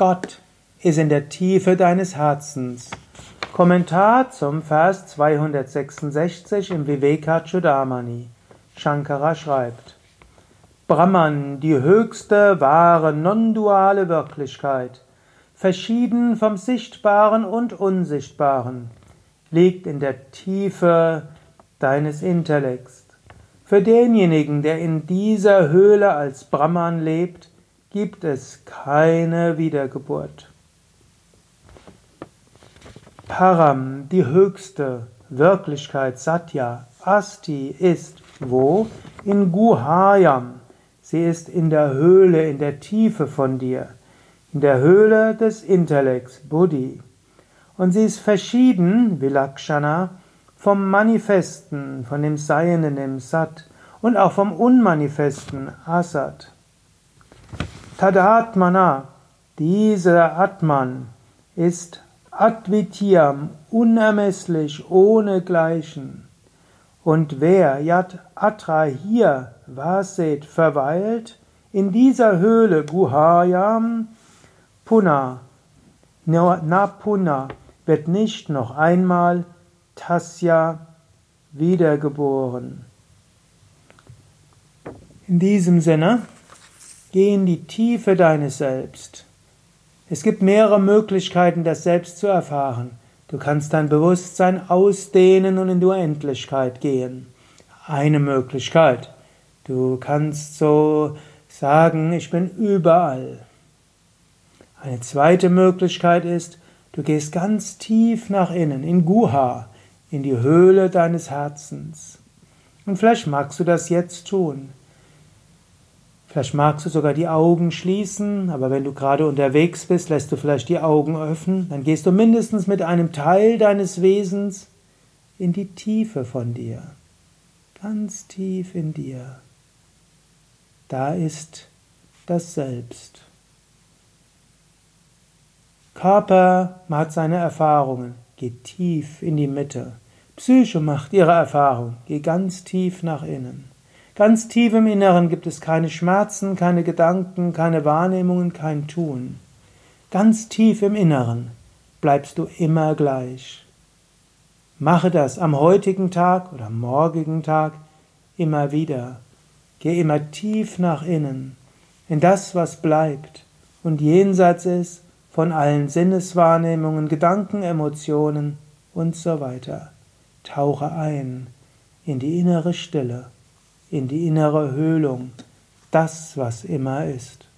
Gott ist in der Tiefe deines Herzens. Kommentar zum Vers 266 im Vivekachudamani. Shankara schreibt, Brahman, die höchste, wahre, non-duale Wirklichkeit, verschieden vom Sichtbaren und Unsichtbaren, liegt in der Tiefe deines Intellekts. Für denjenigen, der in dieser Höhle als Brahman lebt, gibt es keine Wiedergeburt. Param, die höchste Wirklichkeit, Satya, Asti ist wo? In Guhayam. Sie ist in der Höhle, in der Tiefe von dir, in der Höhle des Intellekts, Buddhi. Und sie ist verschieden, Vilakshana, vom Manifesten, von dem Seienden, dem Sat und auch vom Unmanifesten, Asat. Tadatmana, dieser Atman ist Advityam, unermesslich, ohne Gleichen. Und wer Yat Atra hier Vaset verweilt, in dieser Höhle Guhayam Puna, Napuna, wird nicht noch einmal Tasya wiedergeboren. In diesem Sinne, geh in die Tiefe deines Selbst. Es gibt mehrere Möglichkeiten, das Selbst zu erfahren. Du kannst dein Bewusstsein ausdehnen und in die Unendlichkeit gehen. Eine Möglichkeit. Du kannst so sagen, ich bin überall. Eine zweite Möglichkeit ist, du gehst ganz tief nach innen, in Guha, in die Höhle deines Herzens. Und vielleicht magst du das jetzt tun. Vielleicht magst du sogar die Augen schließen, aber wenn du gerade unterwegs bist, lässt du vielleicht die Augen öffnen, dann gehst du mindestens mit einem Teil deines Wesens in die Tiefe von dir, ganz tief in dir. Da ist das Selbst. Körper hat seine Erfahrungen, geht tief in die Mitte. Psyche macht ihre Erfahrung, geh ganz tief nach innen. Ganz tief im Inneren gibt es keine Schmerzen, keine Gedanken, keine Wahrnehmungen, kein Tun. Ganz tief im Inneren bleibst du immer gleich. Mache das am heutigen Tag oder am morgigen Tag immer wieder. Geh immer tief nach innen, in das, was bleibt und jenseits ist von allen Sinneswahrnehmungen, Gedanken, Emotionen und so weiter. Tauche ein in die innere Stille in die innere Höhlung, das, was immer ist.